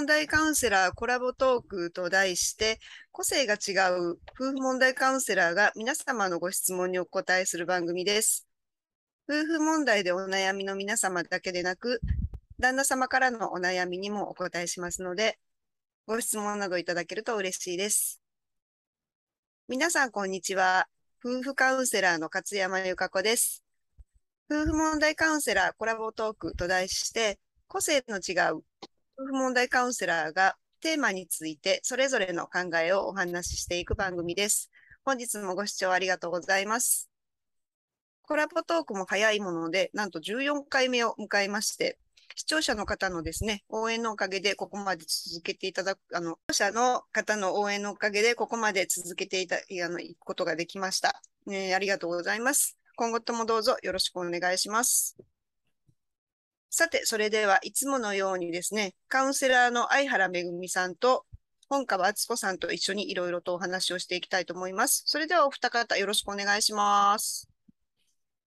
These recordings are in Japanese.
問題カウンセラーコラボトークと題して、個性が違う夫婦問題カウンセラーが皆様のご質問にお答えする番組です。夫婦問題でお悩みの皆様だけでなく、旦那様からのお悩みにもお答えしますので、ご質問などいただけると嬉しいです。皆さん、こんにちは。夫婦カウンセラーの勝山由香子です。夫婦問題カウンセラーコラボトークと題して、個性の違う問題カウンセラーがテーマについてそれぞれの考えをお話ししていく番組です。本日もご視聴ありがとうございます。コラボトークも早いもので、なんと14回目を迎えまして、視聴者の方のですね、応援のおかげでここまで続けていただく、あの、視聴者の方の応援のおかげでここまで続けていた、あの、いくことができました。えー、ありがとうございます。今後ともどうぞよろしくお願いします。さて、それではいつものようにですね、カウンセラーの相原めぐみさんと本川敦子さんと一緒にいろいろとお話をしていきたいと思います。それではお二方よろしくお願いします。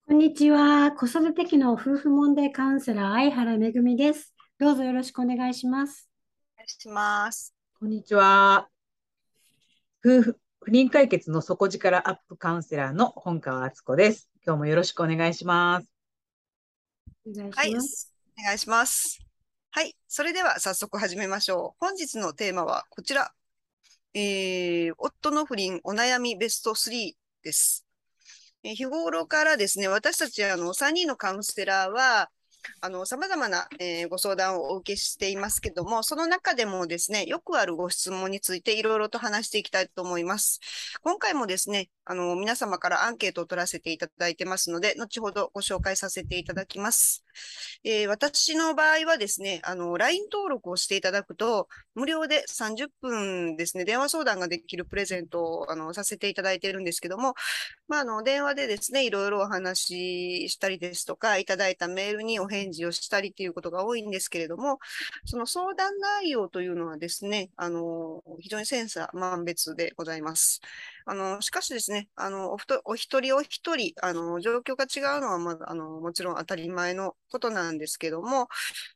こんにちは。子育て期の夫婦問題カウンセラー相原めぐみです。どうぞよろしくお願いします。お願いします。こんにちは。夫婦不妊解決の底力アップカウンセラーの本川敦子です。今日もよろしくお願いします。お願いします。はい、お願いします。はい。それでは早速始めましょう。本日のテーマはこちら。えー、夫の不倫お悩みベスト3です。えー、日頃からですね、私たちあの3人のカウンセラーは、あの、様々な、えー、ご相談をお受けしていますけども、その中でもですね、よくあるご質問についていろいろと話していきたいと思います。今回もですね、あの、皆様からアンケートを取らせていただいてますので、後ほどご紹介させていただきます。えー、私の場合はですね、LINE 登録をしていただくと、無料で30分ですね、電話相談ができるプレゼントをあのさせていただいているんですけども、まあ、あの、電話でですね、いろいろお話ししたりですとか、いただいたメールにお返事をしたりということが多いんですけれども、その相談内容というのはですね、あの、非常に千差万別でございます。あの、しかしですね、あの、おお一人お一人、あの、状況が違うのは、まあ、あの、もちろん当たり前のことなんですけども、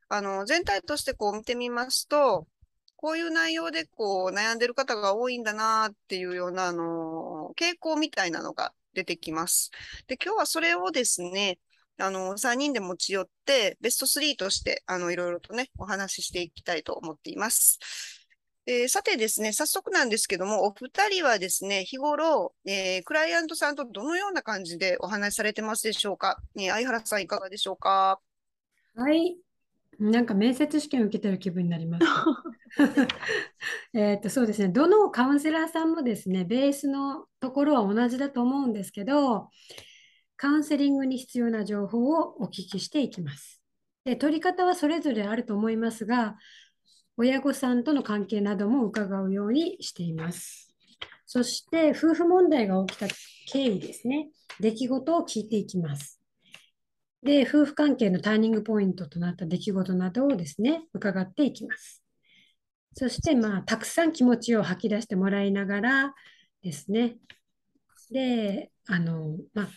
あの、全体としてこう見てみますと、こういう内容でこう悩んでる方が多いんだなっていうような、あの、傾向みたいなのが出てきます。で、今日はそれをですね、あの、3人で持ち寄って、ベスト3として、あの、いろいろとね、お話ししていきたいと思っています。えー、さてですね、早速なんですけども、お二人はですね、日頃、えー、クライアントさんとどのような感じでお話しされてますでしょうか、えー、相原さんいかがでしょうか？はい。なんか面接試験を受けてる気分になります。えっと、そうですね。どのカウンセラーさんもですね、ベースのところは同じだと思うんですけど、カウンセリングに必要な情報をお聞きしていきます。で、取り方はそれぞれあると思いますが、親御さんとの関係なども伺うようにしています。そして、夫婦問題が起きた経緯ですね。出来事を聞いていきます。で、夫婦関係のターニングポイントとなった出来事などをですね、伺っていきます。そして、まあ、たくさん気持ちを吐き出してもらいながらですね。で、あの、まあ、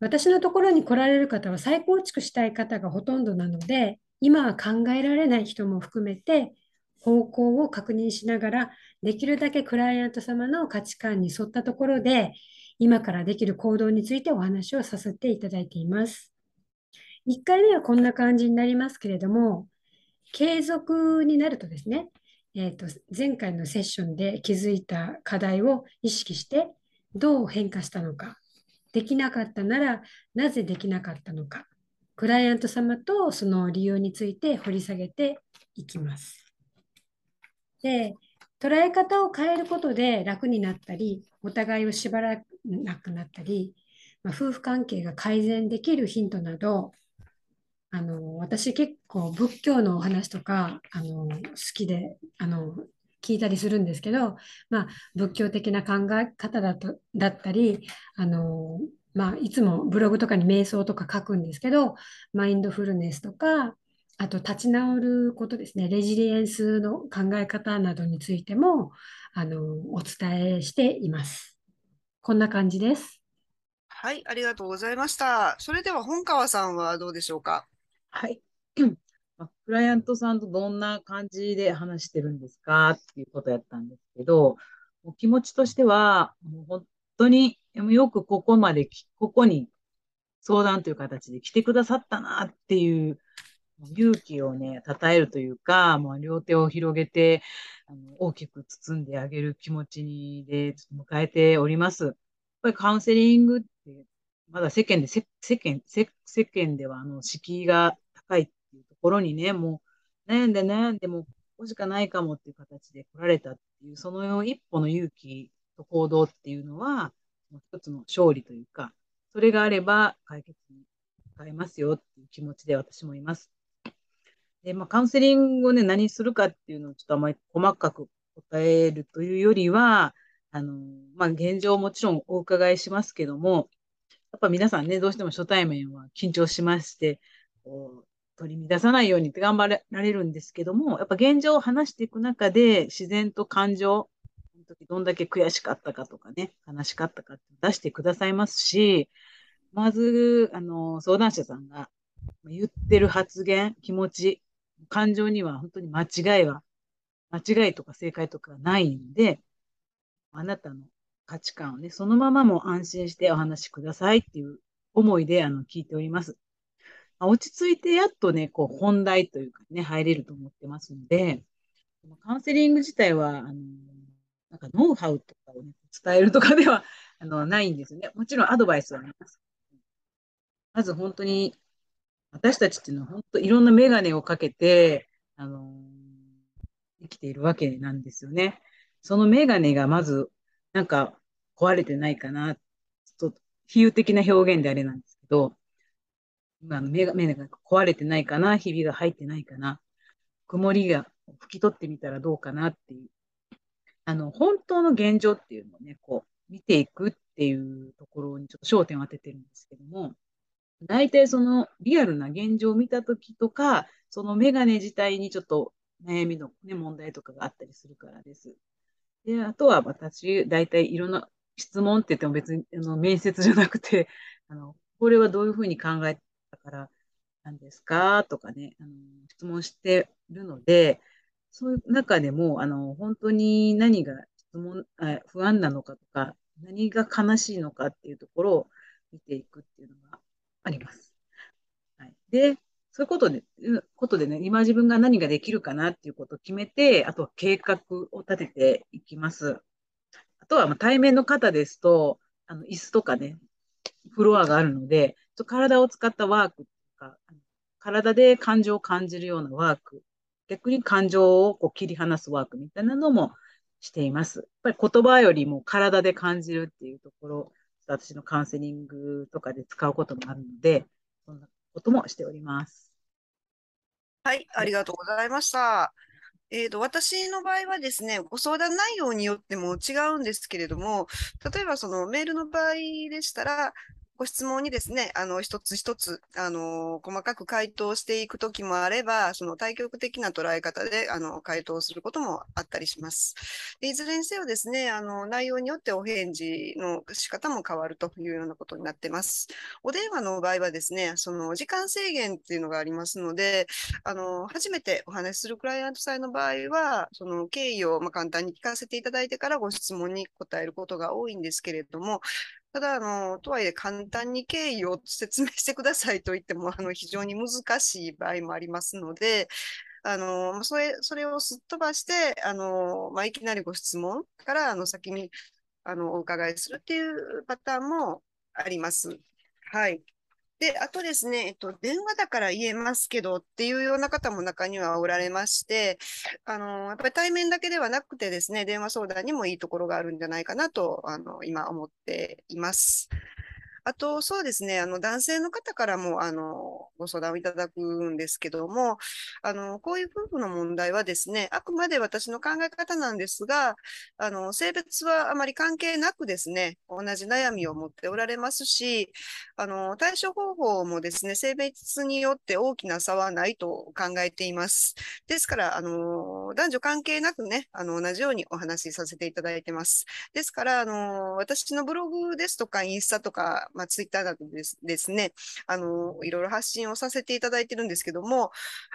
私のところに来られる方は再構築したい方がほとんどなので、今は考えられない人も含めて、方向を確認しながら、できるだけクライアント様の価値観に沿ったところで、今からできる行動についてお話をさせていただいています。1回目はこんな感じになりますけれども、継続になるとですね、えーと、前回のセッションで気づいた課題を意識してどう変化したのか、できなかったならなぜできなかったのか、クライアント様とその理由について掘り下げていきます。で、捉え方を変えることで楽になったり、お互いを縛らなくなったり、まあ、夫婦関係が改善できるヒントなど、あの私結構仏教のお話とかあの好きであの聞いたりするんですけど、まあ、仏教的な考え方だとだったりあの、まあ、いつもブログとかに瞑想とか書くんですけどマインドフルネスとかあと立ち直ることですね、レジリエンスの考え方などについてもあのお伝えしています。こんな感じです。はい、ありがとうございました。それでは本川さんはどうでしょうか？はい。クライアントさんとどんな感じで話してるんですか？っていうことやったんですけど、お気持ちとしては、もう本当によくここまで、ここに相談という形で来てくださったなっていう勇気をね、称えるというか、もう両手を広げて、あの大きく包んであげる気持ちにで迎えております。やっぱりカウンセリングって、まだ世間で、世間、世間ではあの敷居が高いっていうところにね、もう悩んで悩んでも、ここしかないかもっていう形で来られたっていう、その一歩の勇気と行動っていうのは、一つの勝利というか、それがあれば解決に変えますよっていう気持ちで私もいます。で、まあ、カウンセリングをね、何するかっていうのをちょっとあまり細かく答えるというよりは、あの、まあ、現状もちろんお伺いしますけども、やっぱ皆さんね、どうしても初対面は緊張しまして、こう取り乱さないようにって頑張られるんですけども、やっぱ現状を話していく中で自然と感情、その時どんだけ悔しかったかとかね、悲しかったかって出してくださいますし、まず、あの、相談者さんが言ってる発言、気持ち、感情には本当に間違いは、間違いとか正解とかないんで、あなたの価値観をね、そのままも安心してお話しくださいっていう思いであの聞いております。落ち着いてやっとね、こう本題というかね、入れると思ってますので、カウンセリング自体は、あの、なんかノウハウとかを、ね、伝えるとかでは あのないんですよね。もちろんアドバイスはあります。まず本当に私たちっていうのは本当いろんなメガネをかけて、あの生きているわけなんですよね。そのメガネがまず、なんか壊れてないかな、ちょっと比喩的な表現であれなんですけど、今のメガネが壊れてないかな、ひびが入ってないかな、曇りが拭き取ってみたらどうかなっていう、あの、本当の現状っていうのをね、こう、見ていくっていうところにちょっと焦点を当ててるんですけども、大体そのリアルな現状を見たときとか、そのメガネ自体にちょっと悩みの、ね、問題とかがあったりするからです。で、あとは私、大体いろんな質問って言っても別にあの面接じゃなくて、あの、これはどういうふうに考えたからなんですか？とかね、あの質問してるので、そういう中でも、あの、本当に何が質問、あ不安なのかとか、何が悲しいのかっていうところを見ていくっていうのがあります。はい、で、そういうことで、ことでね、今自分が何ができるかなっていうことを決めて、あとは計画を立てていきます。あとは、ま対面の方ですと、あの椅子とかね、フロアがあるので、体を使ったワークとか、体で感情を感じるようなワーク、逆に感情をこう切り離すワークみたいなのもしています。やっぱり言葉よりも体で感じるっていうところ私のカウンセリングとかで使うこともあるので、そんなこともしております。はい、ありがとうございました。えーと、私の場合はですね、ご相談内容によっても違うんですけれども、例えばそのメールの場合でしたら、ご質問にですね、あの、一つ一つ、あの、細かく回答していくときもあれば、その対極的な捉え方で、あの、回答することもあったりします。いずれにせよですね、あの、内容によってお返事の仕方も変わるというようなことになってます。お電話の場合はですね、その、時間制限っていうのがありますので、あの、初めてお話しするクライアントさんの場合は、その、経緯を、ま簡単に聞かせていただいてからご質問に答えることが多いんですけれども、ただ、あの、とはいえ簡単に経緯を説明してくださいと言っても、あの、非常に難しい場合もありますので、あの、それ、それをすっ飛ばして、あの、まあ、いきなりご質問から、あの、先に、あの、お伺いするっていうパターンもあります。はい。で、あとですね、えっと、電話だから言えますけどっていうような方も中にはおられまして、あの、やっぱり対面だけではなくてですね、電話相談にもいいところがあるんじゃないかなと、あの、今思っています。あと、そうですね、あの、男性の方からも、あの、ご相談をいただくんですけども、あの、こういう夫婦の問題はですね、あくまで私の考え方なんですが、あの、性別はあまり関係なくですね、同じ悩みを持っておられますし、あの、対処方法もですね、性別によって大きな差はないと考えています。ですから、あの、男女関係なくね、あの、同じようにお話しさせていただいてます。ですから、あの、私のブログですとか、インスタとか、まあ、ツイッターなどですですね、あの、いろいろ発信をさせていただいてるんですけども、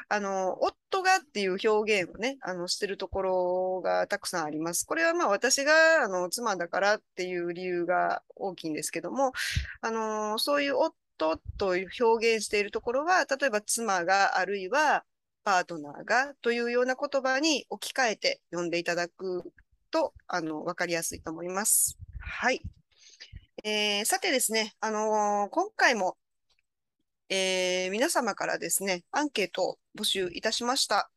あの、夫がっていう表現をね、あの、してるところがたくさんあります。これはまあ私が、あの、妻だからっていう理由が大きいんですけども、あの、そういう夫と表現しているところは、例えば妻が、あるいはパートナーがというような言葉に置き換えて読んでいただくと、あの、わかりやすいと思います。はい。えー、さてですね、あのー、今回も、えー、皆様からですね、アンケートを募集いたしました。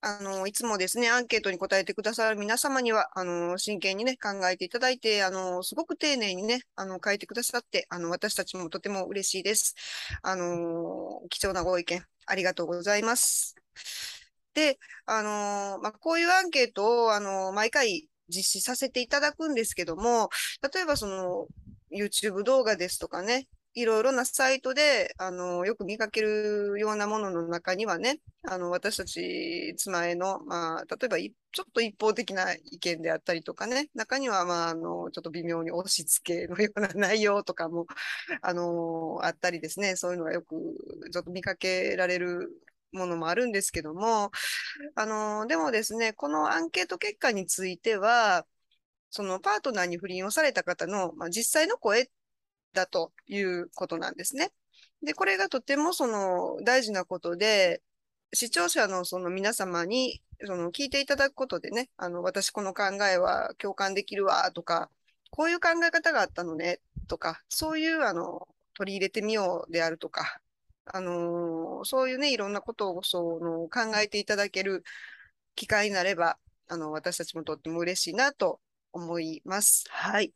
あの、いつもですね、アンケートに答えてくださる皆様には、あの、真剣にね、考えていただいて、あの、すごく丁寧にね、あの、書いてくださって、あの、私たちもとても嬉しいです。あの、貴重なご意見、ありがとうございます。で、あの、まあ、こういうアンケートを、あの、毎回実施させていただくんですけども、例えばその、YouTube 動画ですとかね、いろいろなサイトで、あの、よく見かけるようなものの中にはね、あの、私たち妻への、まあ、例えば、ちょっと一方的な意見であったりとかね、中には、まあ、あの、ちょっと微妙に押し付けのような内容とかも、あの、あったりですね、そういうのがよく、ちょっと見かけられるものもあるんですけども、あの、でもですね、このアンケート結果については、そのパートナーに不倫をされた方の、まあ、実際の声だということなんですね。で、これがとてもその大事なことで、視聴者のその皆様にその聞いていただくことでね、あの、私この考えは共感できるわとか、こういう考え方があったのねとか、そういうあの、取り入れてみようであるとか、あのー、そういうね、いろんなことをその考えていただける機会になれば、あの、私たちもとっても嬉しいなと思います。はい。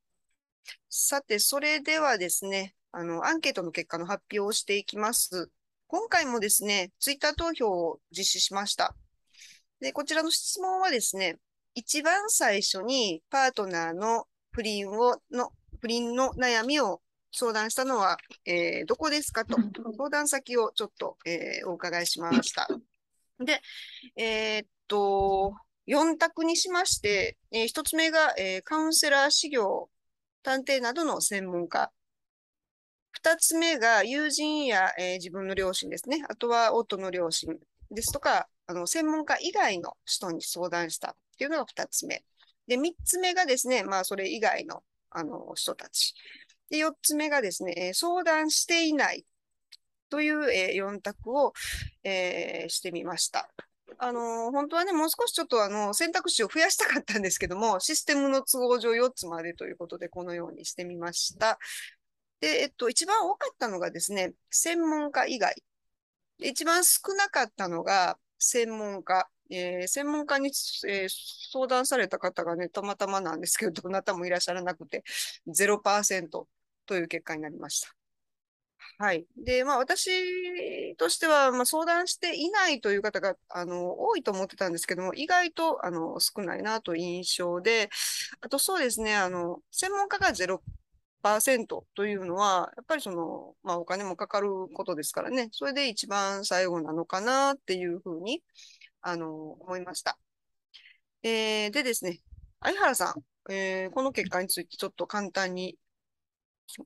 さて、それではですね、あの、アンケートの結果の発表をしていきます。今回もですね、ツイッター投票を実施しました。で、こちらの質問はですね、一番最初にパートナーの不倫を、の、不倫の悩みを相談したのは、えー、どこですかと、相談先をちょっと、えー、お伺いしました。で、えー、っと、4択にしまして、えー、1つ目が、えー、カウンセラー、修行、探偵などの専門家。二つ目が友人や、えー、自分の両親ですね。あとは夫の両親ですとか、あの、専門家以外の人に相談したっていうのが二つ目。で、三つ目がですね、まあ、それ以外の、あの、人たち。で、四つ目がですね、相談していないという、え、4択を、えー、してみました。あの、本当はね、もう少しちょっとあの、選択肢を増やしたかったんですけども、システムの都合上4つまでということで、このようにしてみました。で、えっと、一番多かったのがですね、専門家以外。一番少なかったのが、専門家。えー、専門家に、えー、相談された方がね、たまたまなんですけど、どなたもいらっしゃらなくて、0%という結果になりました。はい。で、まあ私としては、まあ相談していないという方が、あの、多いと思ってたんですけども、意外と、あの、少ないなという印象で、あとそうですね、あの、専門家が0%というのは、やっぱりその、まあお金もかかることですからね、それで一番最後なのかなっていうふうに、あの、思いました。えー、でですね、相原さん、えー、この結果についてちょっと簡単に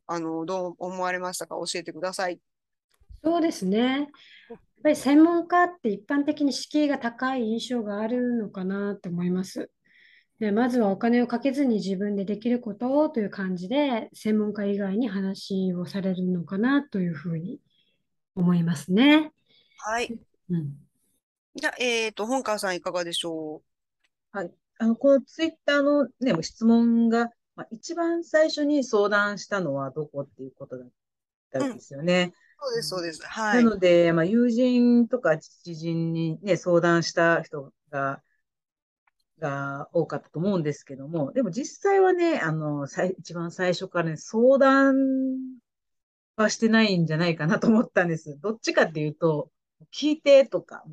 あの、どう思われましたか？教えてください。そうですね。やっぱり専門家って一般的に敷居が高い印象があるのかなと思います。でまずはお金をかけずに自分でできることをという感じで専門家以外に話をされるのかなというふうに思いますね。はい。うん、じゃあ、えっ、ー、と、本川さんいかがでしょう？はい。あの、このツイッターのね、質問がまあ、一番最初に相談したのはどこっていうことだったんですよね。うん、そうです、そうです。はい。なので、まあ、友人とか知人にね、相談した人が、が多かったと思うんですけども、でも実際はね、あの、一番最初からね、相談はしてないんじゃないかなと思ったんです。どっちかっていうと、聞いてとか、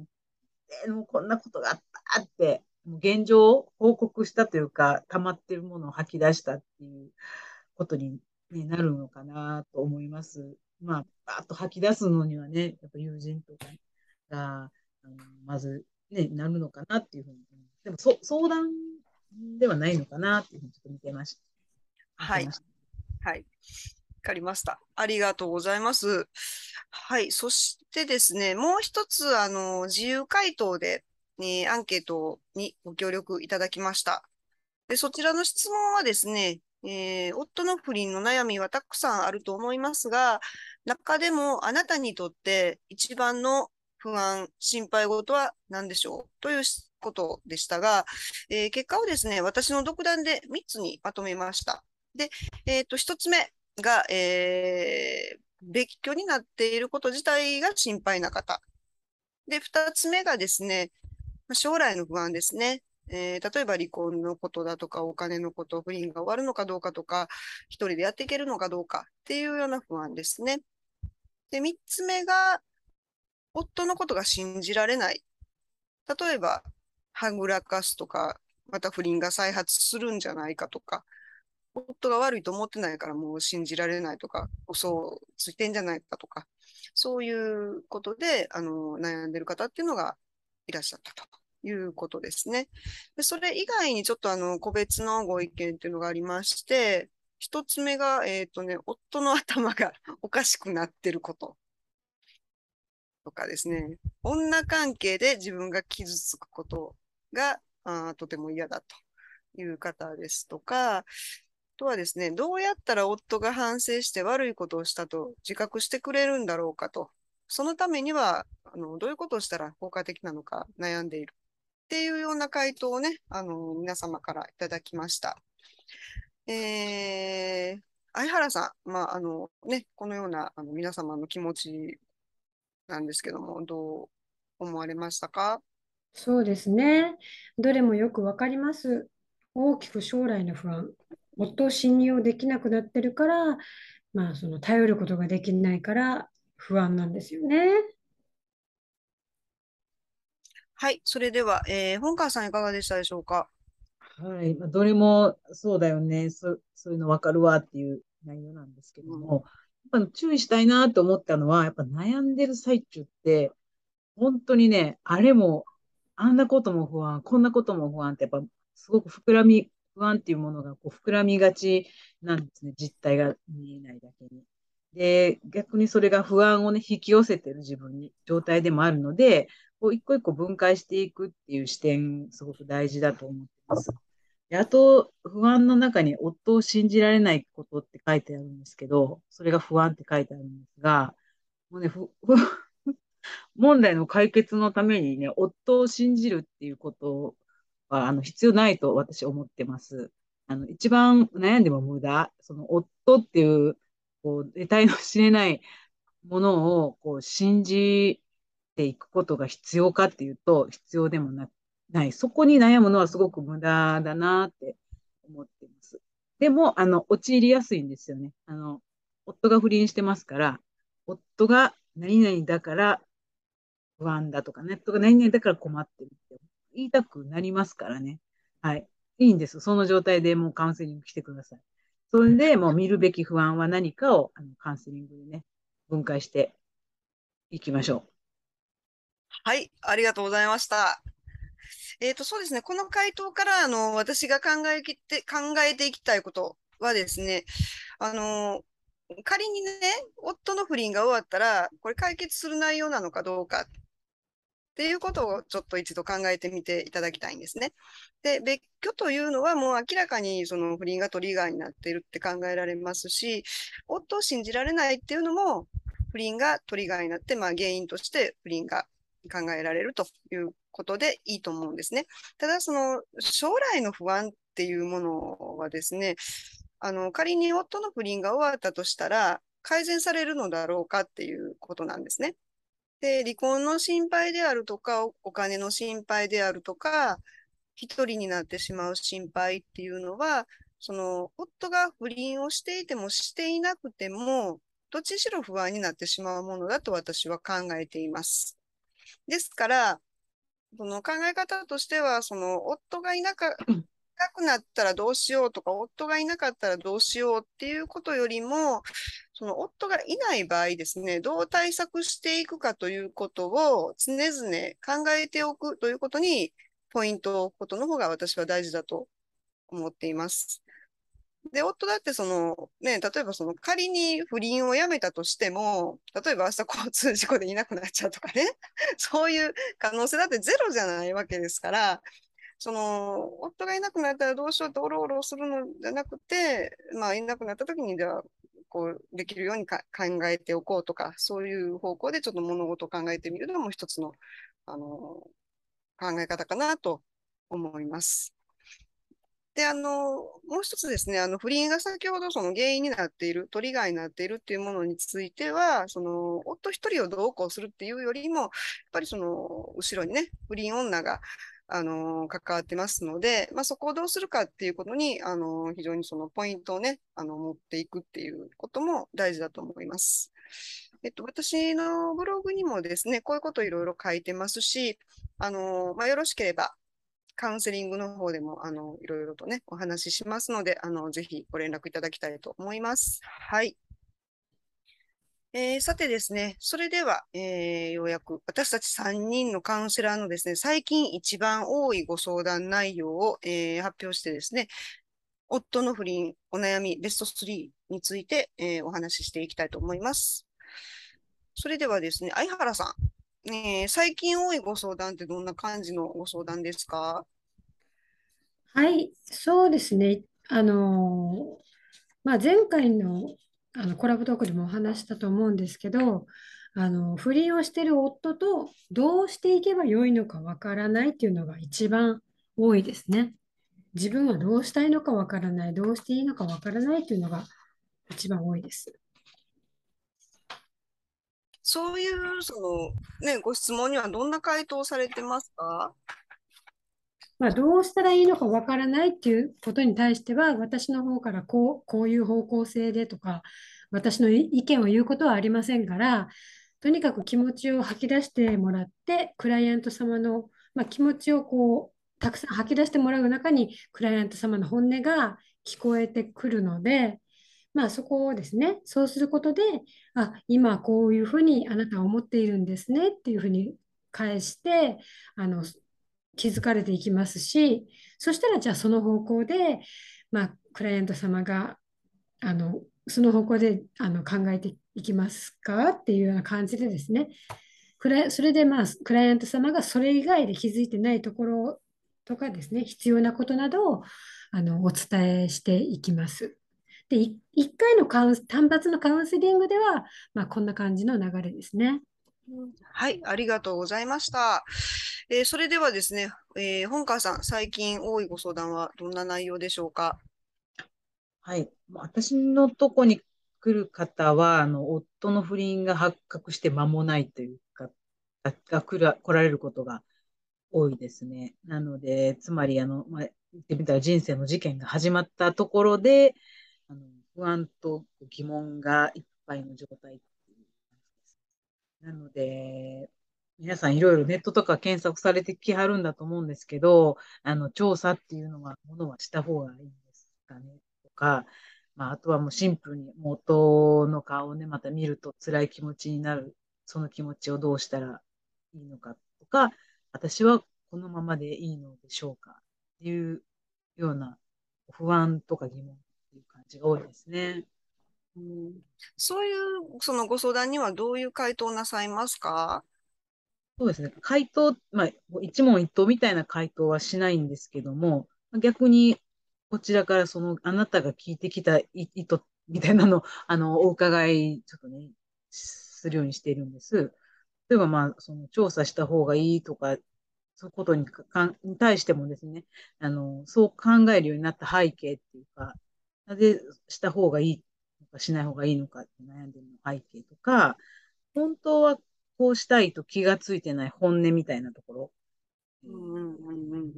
えー、もうこんなことがあったって現状を報告したというか、溜まってるものを吐き出したっていうことに、ね、なるのかなと思います。まあ、バーッと吐き出すのにはね、やっぱ友人とかが、あのまず、ね、なるのかなっていうふうに。でもそ、相談ではないのかなっていうふうにちょっと見てました。はい。はい。かりました。ありがとうございます。はい。そしてですね、もう一つ、あの、自由回答で、ね、アンケートにご協力いただきました。で、そちらの質問はですね、えー、夫の不倫の悩みはたくさんあると思いますが、中でもあなたにとって一番の不安、心配事は何でしょうということでしたが、えー、結果をですね、私の独断で3つにまとめました。で、えっ、と、1つ目が、えー、別居になっていること自体が心配な方。で、2つ目がですね、ま将来の不安ですね。えー、例えば離婚のことだとか、お金のこと、不倫が終わるのかどうかとか、一人でやっていけるのかどうかっていうような不安ですね。で、三つ目が、夫のことが信じられない。例えば、はぐらかすとか、また不倫が再発するんじゃないかとか、夫が悪いと思ってないからもう信じられないとか、嘘をついてんじゃないかとか、そういうことで、あの、悩んでる方っていうのがいらっしゃったということですね。でそれ以外にちょっとあの、個別のご意見っていうのがありまして、一つ目が、えっ、ー、とね、夫の頭が おかしくなってること。とかですね。女関係で自分が傷つくことがあとても嫌だという方ですとか、あとはですね、どうやったら夫が反省して悪いことをしたと自覚してくれるんだろうかと。そのためには、あのどういうことをしたら効果的なのか悩んでいる。っていうような回答をね、あの、皆様からいただきました。えー、相原さん、まあ、あのね、このようなあの皆様の気持ちなんですけども、どう思われましたか？そうですね。どれもよくわかります。大きく将来の不安。夫を信用できなくなってるから、まあ、その頼ることができないから不安なんですよね。はい。それでは、えー、本川さんいかがでしたでしょうか？はい。まあ、どれもそうだよね。そそういうの分かるわっていう内容なんですけども、うん、やっぱ注意したいなと思ったのは、やっぱ悩んでる最中って、本当にね、あれも、あんなことも不安、こんなことも不安って、やっぱすごく膨らみ、不安っていうものがこう膨らみがちなんですね。実態が見えないだけに。で、逆にそれが不安をね、引き寄せてる自分に、状態でもあるので、こう一個一個分解していくっていう視点、すごく大事だと思ってます。であと、不安の中に夫を信じられないことって書いてあるんですけど、それが不安って書いてあるんですが、もうね、ふ問題の解決のためにね、夫を信じるっていうことは、あの、必要ないと私は思ってます。あの、一番悩んでも無駄。その、夫っていう、こう、得体の知れないものを、こう、信じていくことが必要かっていうと、必要でもなない。そこに悩むのはすごく無駄だなって思ってます。でも、あの、陥りやすいんですよね。あの、夫が不倫してますから、夫が何々だから不安だとか、ネットが何々だから困ってるって言いたくなりますからね。はい。いいんです。その状態でもうカウンセリング来てください。それでもう見るべき不安は何かをあのカウンセリングでね、分解していきましょう。はい、ありがとうございました。えっ、ー、と、そうですね。この回答から、あの、私が考えて、考えていきたいことはですね、あの、仮にね、夫の不倫が終わったら、これ解決する内容なのかどうかっていうことをちょっと一度考えてみていただきたいんですね。で、別居というのはもう明らかにその不倫がトリガーになっているって考えられますし、夫を信じられないっていうのも不倫がトリガーになって、まあ原因として不倫が考えられるということでいいと思うんですね。ただ、その将来の不安っていうものはですね、あの、仮に夫の不倫が終わったとしたら、改善されるのだろうかっていうことなんですね。で、離婚の心配であるとか、お金の心配であるとか、一人になってしまう心配っていうのは、その、夫が不倫をしていてもしていなくても、どっちしろ不安になってしまうものだと私は考えています。ですから、その考え方としては、その夫がいなか、なくなったらどうしようとか、夫がいなかったらどうしようっていうことよりも、その夫がいない場合ですね、どう対策していくかということを常々考えておくということに、ポイントを置くことの方が私は大事だと思っています。で、夫だってその、ね、例えばその仮に不倫をやめたとしても、例えば明日交通事故でいなくなっちゃうとかね、そういう可能性だってゼロじゃないわけですから、その、夫がいなくなったらどうしようっておろおろするのじゃなくて、まあ、いなくなった時に、じゃあ、こう、できるように考えておこうとか、そういう方向でちょっと物事を考えてみるのも一つの、あの、考え方かなと思います。で、あの、もう一つですね、あの、不倫が先ほどその原因になっている、トリガーになっているっていうものについては、その、夫一人をどうこうするっていうよりも、やっぱりその、後ろにね、不倫女が、あの、関わってますので、まあ、そこをどうするかっていうことに、あの、非常にそのポイントをね、あの、持っていくっていうことも大事だと思います。えっと、私のブログにもですね、こういうことをいろいろ書いてますし、あの、まあ、よろしければ、カウンセリングの方でも、あの、いろいろとね、お話ししますので、あの、ぜひご連絡いただきたいと思います。はい。えー、さてですね、それでは、えー、ようやく私たち3人のカウンセラーのですね、最近一番多いご相談内容を、えー、発表してですね、夫の不倫、お悩みベスト3について、えお話ししていきたいと思います。それではですね、相原さん、ね、最近多いご相談ってどんな感じのご相談ですか？はい、そうですね。あのまあ、前回の、あのコラボトークでもお話したと思うんですけど、あの不倫をしている夫とどうしていけばよいのかわからないっていうのが一番多いですね。自分はどうしたいのかわからない、どうしていいのかわからないっていうのが一番多いです。そういう、その、ね、ご質問にはどんな回答されてますか？まあ、どうしたらいいのかわからないっていうことに対しては、私の方からこう、こういう方向性でとか、私の意見を言うことはありませんから、とにかく気持ちを吐き出してもらって、クライアント様の、まあ、気持ちをこう、たくさん吐き出してもらう中に、クライアント様の本音が聞こえてくるので、まあそこをですね、そうすることで、あ、今こういうふうにあなたは思っているんですねっていうふうに返して、あの、気づかれていきますし、そしたらじゃあその方向で、まあ、クライアント様が、あの、その方向であの考えていきますか？っていうような感じでですね、それでまあ、クライアント様がそれ以外で気づいてないところとかですね、必要なことなどをあのお伝えしていきます。で、1回のカウン単発のカウンセリングでは、まあ、こんな感じの流れですね。はい、ありがとうございました。えー、それではですね、えー、本川さん、最近多いご相談はどんな内容でしょうか？はい、私のとこに来る方は、あの夫の不倫が発覚して間もないというか、が来ら来られることが多いですね。なので、つまり、あの、まあ、言ってみたら人生の事件が始まったところで、不安と疑問がいっぱいの状態。なので、皆さんいろいろネットとか検索されてきはるんだと思うんですけど、あの、調査っていうのは、ものはした方がいいんですかね、とか、まあ、あとはもうシンプルに元の顔をね、また見ると辛い気持ちになる、その気持ちをどうしたらいいのかとか、私はこのままでいいのでしょうかっていうような不安とか疑問っていう感じが多いですね。うん、そういうそのご相談にはどういう回答なさいますか？そうですね。回答、まあ、一問一答みたいな回答はしないんですけども、逆にこちらからそのあなたが聞いてきた意図みたいなの あのお伺いちょっとねするようにしているんです。例えばまあその調査した方がいいとかそういうことにかに対してもですねあのそう考えるようになった背景っていうかなぜした方がいいのかしない方がいいのかって悩んでるの背景とか、本当はこうしたいと気がついてない本音みたいなところ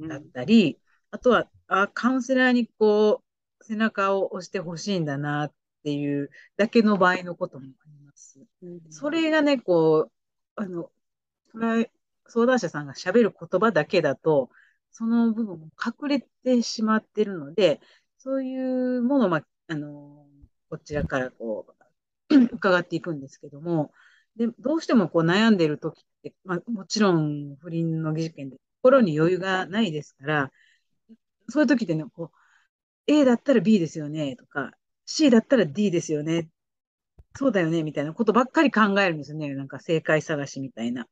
だったり、あとはあカウンセラーにこう背中を押してほしいんだなっていうだけの場合のこともあります。それがね、こう、あの、相談者さんが喋る言葉だけだと、その部分も隠れてしまってるので、そういうものを、まあ、あの、こちらからこう、伺っていくんですけども、で、どうしてもこう悩んでる時って、まあ、もちろん不倫の事件で心に余裕がないですから、そういう時ってね、こう、A だったら B ですよねとか、C だったら D ですよね。そうだよねみたいなことばっかり考えるんですよね。なんか正解探しみたいな。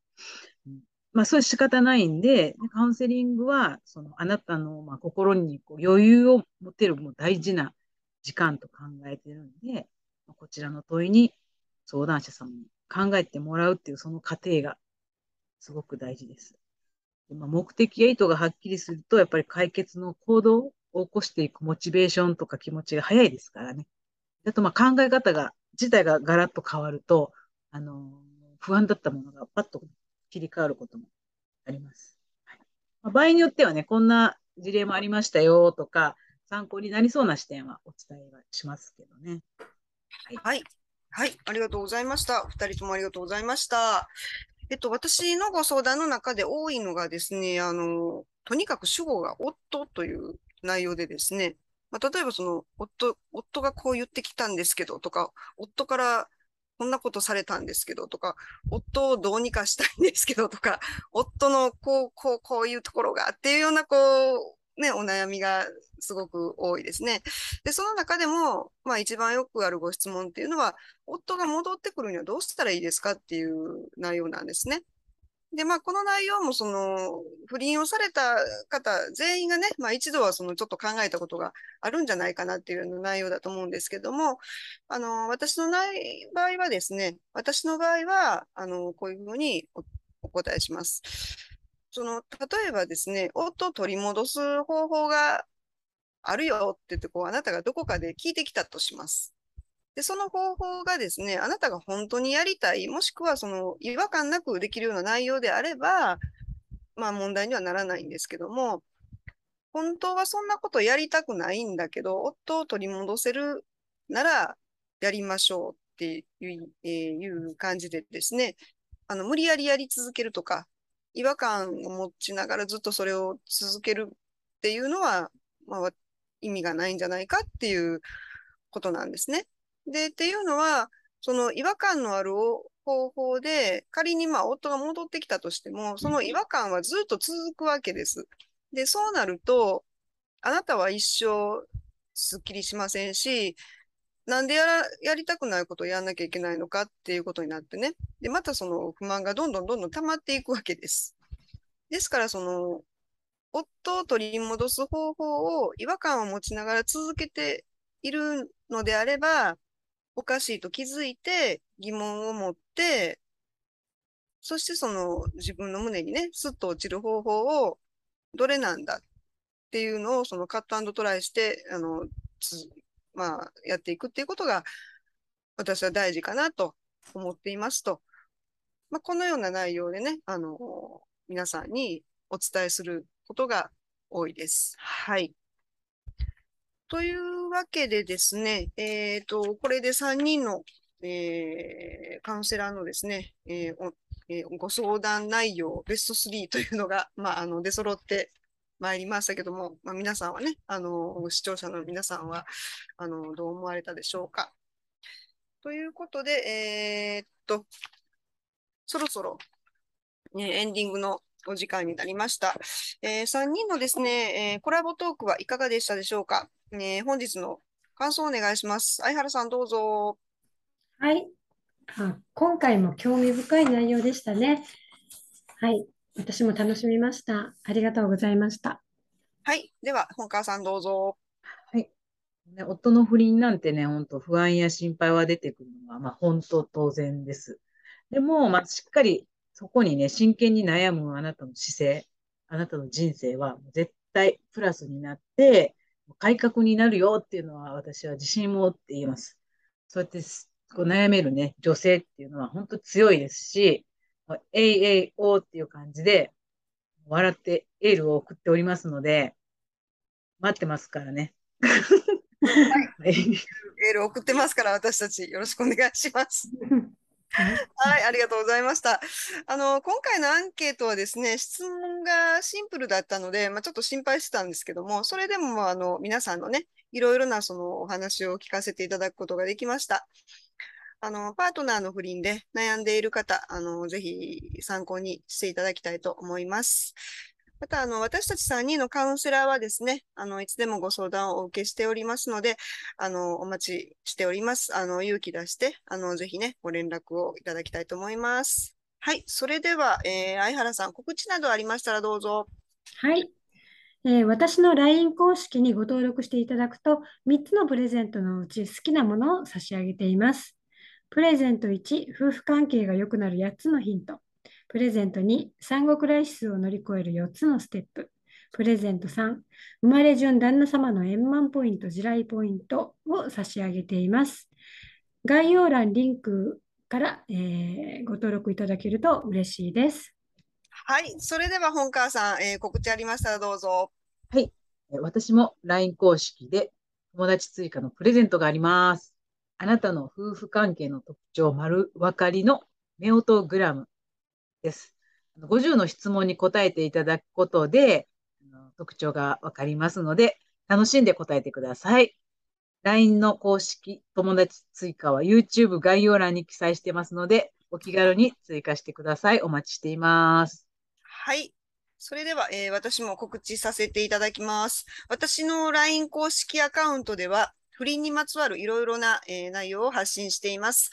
まあ、そういう仕方ないんで、カウンセリングは、その、あなたの、まあ、心にこう余裕を持てるもう大事な時間と考えてるんで、こちらの問いに相談者さんに考えてもらうっていうその過程がすごく大事です。でまあ、目的や意図がはっきりすると、やっぱり解決の行動を起こしていくモチベーションとか気持ちが早いですからね。あと、まあ考え方が、自体がガラッと変わると、あの、不安だったものがパッと切り替わることもあります。はいまあ、場合によってはね、こんな事例もありましたよとか、参考になりそうな視点はお伝えはしますけどね。はい。はい。はい、ありがとうございました。二人ともありがとうございました。えっと、私のご相談の中で多いのがですね、あの、とにかく主語が夫という内容でですね、まあ、例えばその、夫、夫がこう言ってきたんですけどとか、夫からこんなことされたんですけどとか、夫をどうにかしたいんですけどとか、夫のこう、こう、こういうところがっていうような、こう、ね、お悩みがすごく多いですね。で、その中でも、まあ一番よくあるご質問っていうのは、夫が戻ってくるにはどうしたらいいですかっていう内容なんですね。で、まあ、この内容も、その、不倫をされた方全員がね、まあ、一度はその、ちょっと考えたことがあるんじゃないかなっていうような内容だと思うんですけども、あの、私のない場合はですね、私の場合は、あの、こういうふうにお答えします。その、例えばですね、夫を取り戻す方法があるよって言って、こう、あなたがどこかで聞いてきたとします。で、その方法がですね、あなたが本当にやりたい、もしくはその違和感なくできるような内容であれば、まあ問題にはならないんですけども、本当はそんなことやりたくないんだけど、夫を取り戻せるならやりましょうっていう,、えー、いう感じでですね、あの、無理やりやり続けるとか、違和感を持ちながらずっとそれを続けるっていうのは、まあ、意味がないんじゃないかっていうことなんですね。で、っていうのは、その違和感のある方法で、仮にまあ夫が戻ってきたとしても、その違和感はずっと続くわけです。で、そうなると、あなたは一生すっきりしませんし、なんでやら、やりたくないことをやんなきゃいけないのかっていうことになってね。で、またその不満がどんどんどんどん溜まっていくわけです。ですから、その、夫を取り戻す方法を違和感を持ちながら続けているのであれば、おかしいと気づいて疑問を持って、そしてその自分の胸にね、スッと落ちる方法をどれなんだっていうのをそのカットトライして、あの、まあ、やっていくっていうことが私は大事かなと思っていますと。まあ、このような内容でね、あの、皆さんにお伝えすることが多いです。はい。というわけでですね、えっ、ー、と、これで3人の、えー、カウンセラーのですね、えーえー、ご相談内容ベスト3というのが、まあ、あの、出揃ってまいりましたけども、まあ、皆さんはね、あの、視聴者の皆さんは、あの、どう思われたでしょうか。ということで、えー、っと、そろそろ、ね、エンディングのお時間になりました。えー、3人のですね、えー、コラボトークはいかがでしたでしょうか？えー、本日の感想をお願いします。相原さん、どうぞ。はい。あ今回も興味深い内容でしたね。はい。私も楽しみました。ありがとうございました。はい。では、本川さん、どうぞ。はい。ね、夫の不倫なんてね、本当不安や心配は出てくるのは、まあ、本当当然です。でも、まあ、しっかりそこにね、真剣に悩むあなたの姿勢、あなたの人生は絶対プラスになって、改革になるよっていうのは私は自信を持って言います。そうやってこう悩めるね、女性っていうのは本当強いですし、AAO っていう感じで笑ってエールを送っておりますので、待ってますからね。はい、エール送ってますから私たちよろしくお願いします。はい、ありがとうございました。あの、今回のアンケートはですね、質問がシンプルだったので、まあ、ちょっと心配してたんですけども、それでも、あの、皆さんのね、いろいろなそのお話を聞かせていただくことができました。あの、パートナーの不倫で悩んでいる方、あの、ぜひ参考にしていただきたいと思います。また、あの、私たち3人のカウンセラーはですね、あの、いつでもご相談をお受けしておりますので、あの、お待ちしております。あの、勇気出して、あの、ぜひね、ご連絡をいただきたいと思います。はい。それでは、えー、相原さん、告知などありましたらどうぞ。はい。えー、私の LINE 公式にご登録していただくと、3つのプレゼントのうち好きなものを差し上げています。プレゼント1、夫婦関係が良くなる8つのヒント。プレゼント2、産後クライシスを乗り越える4つのステップ。プレゼント3、生まれ順旦那様の円満ポイント、地雷ポイントを差し上げています。概要欄リンクから、えー、ご登録いただけると嬉しいです。はい。それでは本川さん、えー、告知ありましたらどうぞ。はい。私も LINE 公式で友達追加のプレゼントがあります。あなたの夫婦関係の特徴丸分かりのメオトグラムです。50の質問に答えていただくことで、特徴がわかりますので、楽しんで答えてください。LINE の公式友達追加は YouTube 概要欄に記載してますので、お気軽に追加してください。お待ちしています。はい。それでは、えー、私も告知させていただきます。私の LINE 公式アカウントでは、不倫にまつわるいろいろな、えー、内容を発信しています。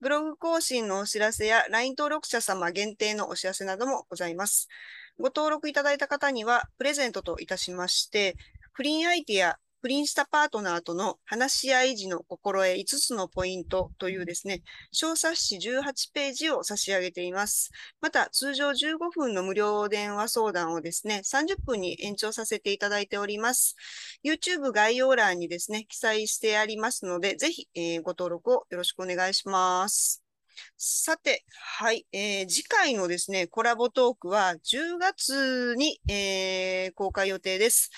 ブログ更新のお知らせや LINE 登録者様限定のお知らせなどもございます。ご登録いただいた方には、プレゼントといたしまして、不倫相手や不倫したパートナーとの話し合い時の心得5つのポイントというですね、小冊子18ページを差し上げています。また、通常15分の無料電話相談をですね、30分に延長させていただいております。YouTube 概要欄にですね、記載してありますので、ぜひ、えー、ご登録をよろしくお願いします。さて、はい、えー、次回のですね、コラボトークは10月に、えー、公開予定です。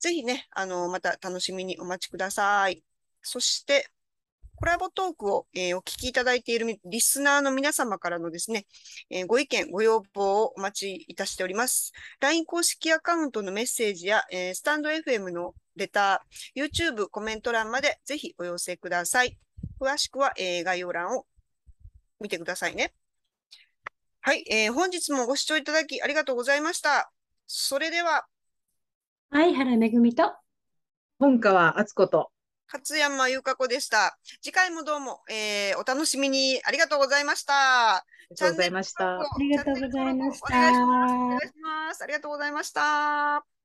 ぜひね、あの、また楽しみにお待ちください。そして、コラボトークを、えー、お聞きいただいているリスナーの皆様からのですね、えー、ご意見、ご要望をお待ちいたしております。LINE 公式アカウントのメッセージや、えー、スタンド FM のレター、YouTube コメント欄までぜひお寄せください。詳しくは、え概要欄を見てくださいね。はい、え本日もご視聴いただきありがとうございました。それでは、はい、原めぐみと。本川敦子と。勝山優香子でした。次回もどうも、えー、お楽しみにありがとうございました。ありがとうございました。ありがとうございました。お願いします。ありがとうございました。